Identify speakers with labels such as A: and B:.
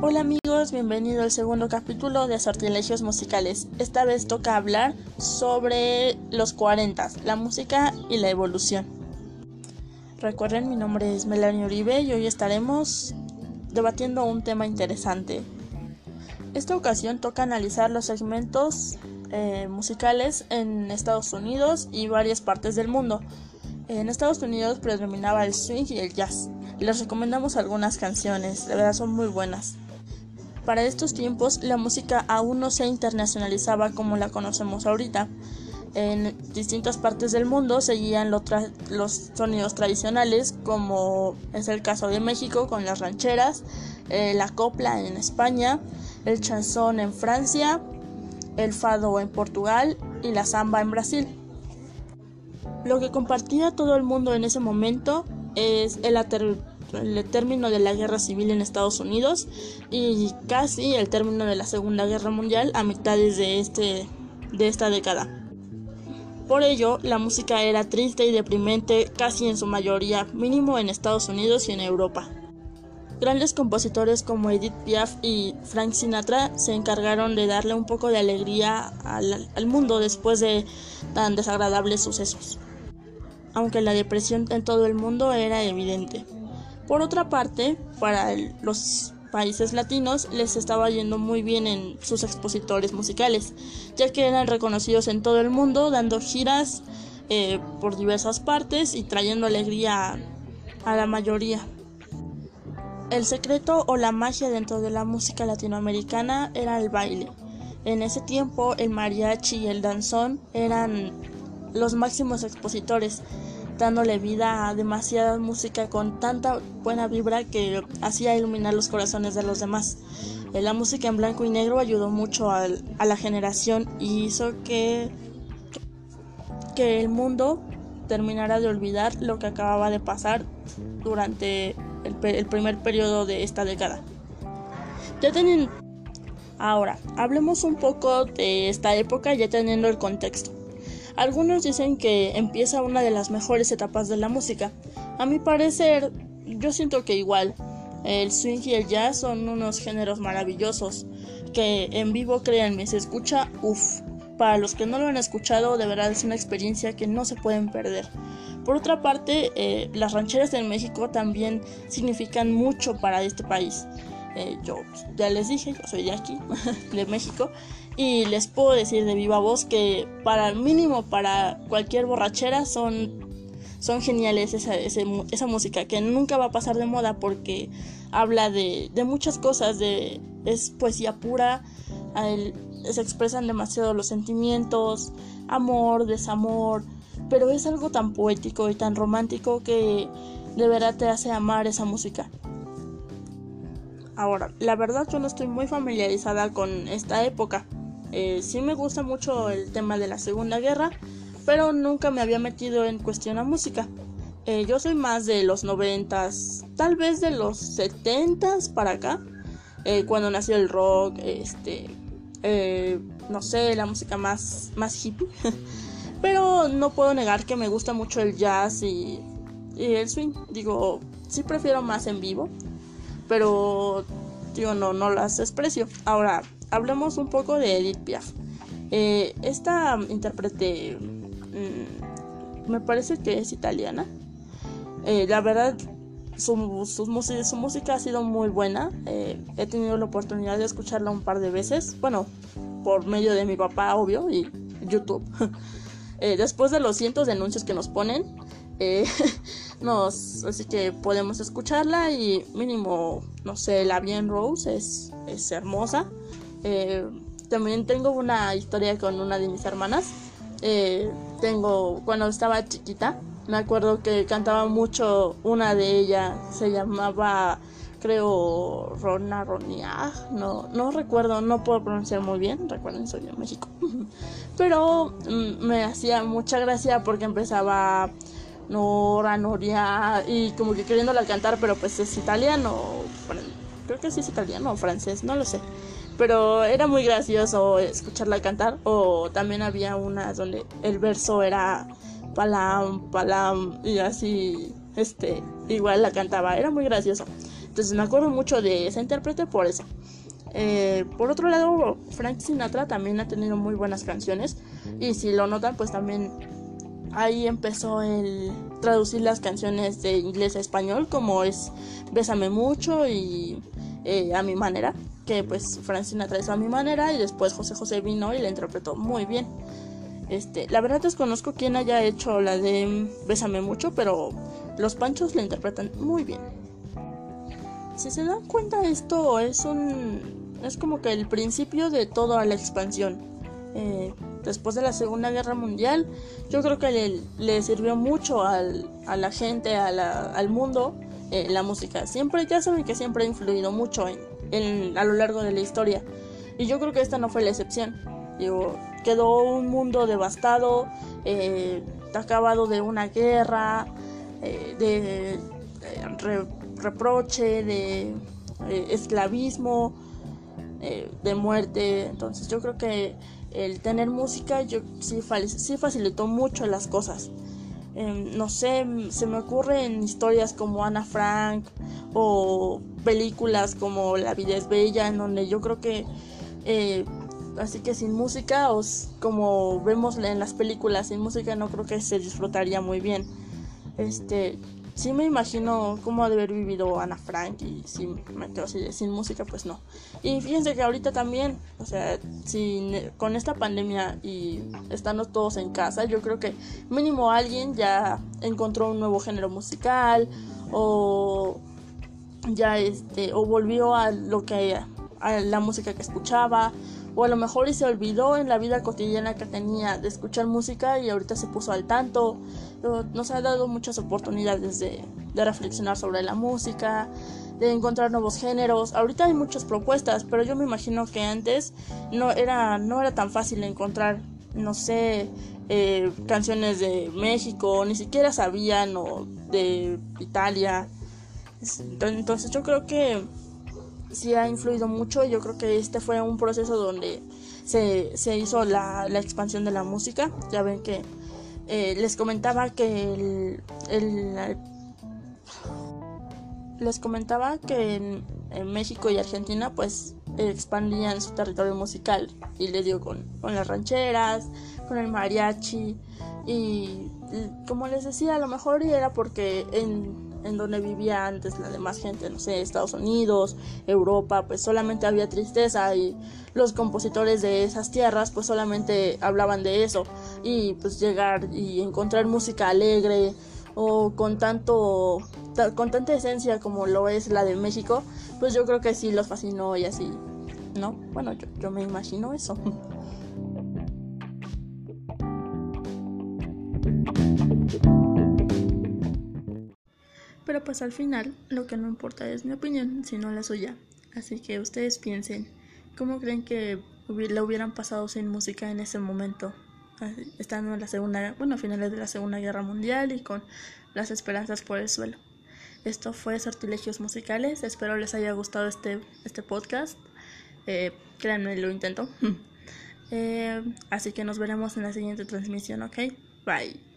A: Hola amigos, bienvenido al segundo capítulo de Sortilegios Musicales. Esta vez toca hablar sobre los 40, la música y la evolución. Recuerden, mi nombre es Melanie Uribe y hoy estaremos debatiendo un tema interesante. Esta ocasión toca analizar los segmentos eh, musicales en Estados Unidos y varias partes del mundo. En Estados Unidos predominaba el swing y el jazz. Les recomendamos algunas canciones, de verdad son muy buenas. Para estos tiempos la música aún no se internacionalizaba como la conocemos ahorita. En distintas partes del mundo seguían los sonidos tradicionales, como es el caso de México con las rancheras, eh, la copla en España, el chanson en Francia, el fado en Portugal y la samba en Brasil. Lo que compartía todo el mundo en ese momento es el, el término de la guerra civil en Estados Unidos y casi el término de la Segunda Guerra Mundial a mitades de, este, de esta década. Por ello, la música era triste y deprimente casi en su mayoría, mínimo en Estados Unidos y en Europa. Grandes compositores como Edith Piaf y Frank Sinatra se encargaron de darle un poco de alegría al, al mundo después de tan desagradables sucesos aunque la depresión en todo el mundo era evidente. Por otra parte, para los países latinos les estaba yendo muy bien en sus expositores musicales, ya que eran reconocidos en todo el mundo dando giras eh, por diversas partes y trayendo alegría a la mayoría. El secreto o la magia dentro de la música latinoamericana era el baile. En ese tiempo el mariachi y el danzón eran los máximos expositores, dándole vida a demasiada música con tanta buena vibra que hacía iluminar los corazones de los demás. Eh, la música en blanco y negro ayudó mucho a, la generación y hizo que, que el mundo terminara de olvidar lo que acababa de pasar durante el, el primer periodo de esta década. Ya tienen... Ahora, hablemos un poco de esta época ya teniendo el contexto. Algunos dicen que empieza una de las mejores etapas de la música. A mi parecer, yo siento que igual. El swing y el jazz son unos géneros maravillosos que en vivo, créanme, se escucha uff. Para los que no lo han escuchado, de verdad es una experiencia que no se pueden perder. Por otra parte, eh, las rancheras en México también significan mucho para este país. Eh, yo ya les dije, yo soy de aquí, de México, y les puedo decir de viva voz que para el mínimo, para cualquier borrachera, son, son geniales esa, esa, música, que nunca va a pasar de moda porque habla de, de muchas cosas, de, es poesía pura, se expresan demasiado los sentimientos, amor, desamor, pero es algo tan poético y tan romántico que de verdad te hace amar esa música. Ahora, la verdad yo no estoy muy familiarizada con esta época, eh, sí me gusta mucho el tema de la Segunda Guerra, pero nunca me había metido en cuestión a música. Eh, yo soy más de los noventas, tal vez de los setentas para acá, eh, cuando nació el rock, este, no sé, la música más, más hippie. pero no puedo negar que me gusta mucho el jazz y, y el swing. Digo, sí prefiero más en vivo, pero digo, no, no las desprecio. Ahora, hablemos un poco de Edith Piaf. Eh, esta intérprete mm, me parece que es italiana. Eh, la verdad, su, su, música ha sido muy buena. Eh, he tenido la oportunidad de escucharla un par de veces. Bueno, por medio de mi papá, obvio, y YouTube. después de los cientos de anuncios que nos ponen, nos, así que podemos escucharla y mínimo, no sé, la Bien Rose es, es hermosa. Eh, también tengo una historia con una de mis hermanas. Eh, tengo, cuando estaba chiquita, me acuerdo que cantaba mucho una de ellas, se llamaba, creo, Rona Ronia, no, no recuerdo, no puedo pronunciar muy bien, recuerden, soy de México. Pero mm, me hacía mucha gracia porque empezaba Nora, Noria, y como que queriéndola cantar, pero pues es italiano, creo que sí es italiano o francés, no lo sé pero era muy gracioso escucharla cantar. O también había una donde el verso era palam palam y así este igual la cantaba. Era muy gracioso. Entonces me acuerdo mucho de esa intérprete por eso. Eh, por otro lado, Frank Sinatra también ha tenido muy buenas canciones. Y si lo notan, pues también ahí empezó el traducir las canciones de inglés a español, como es Bésame mucho y eh, A mi manera, que pues Frank Sinatra hizo a mi manera y después José José vino y la interpretó muy bien. Este, la verdad desconozco quién haya hecho la de Bésame mucho, pero los Panchos la interpretan muy bien. Si se dan cuenta esto es un es como que el principio de toda la expansión. Eh, después de la Segunda Guerra Mundial, yo creo que le, sirvió mucho al, a la gente, al mundo, eh, la música. Siempre, ya saben que siempre ha influido mucho en, a lo largo de la historia. Y yo creo que esta no fue la excepción. Digo, quedó un mundo devastado, eh, acabado de una guerra, eh, de, reproche, de esclavismo, de muerte. Entonces yo creo que el tener música yo sí, sí facilitó mucho las cosas. Em, no sé, se me ocurren historias como Ana Frank o películas como La vida es bella, en donde yo creo que eh, así que sin música, o como vemos en las películas, sin música no creo que se disfrutaría muy bien. Este, sí me imagino cómo ha de haber vivido Ana Frank y si me quedo sin música, pues no. Y fíjense que ahorita también, o sea, sin, con esta pandemia y estando todos en casa, yo creo que mínimo alguien ya encontró un nuevo género musical o ya este o volvió a lo que a la música que escuchaba o a lo mejor y se olvidó en la vida cotidiana que tenía de escuchar música y ahorita se puso al tanto. Nos ha dado muchas oportunidades de, reflexionar sobre la música, de encontrar nuevos géneros. Ahorita hay muchas propuestas, pero yo me imagino que antes no era, no era tan fácil encontrar, no sé, eh, canciones de México, ni siquiera sabían, o de Italia. Entonces yo creo que sí ha influido mucho. Yo creo que este fue un proceso donde se, se hizo la, la, expansión de la música. Ya ven que eh, les comentaba que el, les comentaba que en, México y Argentina pues expandían su territorio musical y les dio con, con las rancheras, con el mariachi y como les decía a lo mejor era porque en en donde vivía antes la demás gente, no sé, Estados Unidos, Europa, pues solamente había tristeza y los compositores de esas tierras pues solamente hablaban de eso y pues llegar y encontrar música alegre o con tanto con tanta esencia como lo es la de México, pues yo creo que sí los fascinó y así, ¿no? Bueno, yo, yo me imagino eso. Pero pues al final lo que no importa es mi opinión, sino la suya. Así que ustedes piensen, ¿cómo creen que le hubieran pasado sin música en ese momento? Estando en la segunda, bueno, a finales de la Segunda Guerra Mundial y con las esperanzas por el suelo. Esto fue Sortilegios Musicales. Espero les haya gustado este, este podcast. Eh, créanme, lo intento. Eh, así que nos veremos en la siguiente transmisión, ¿ok? Bye.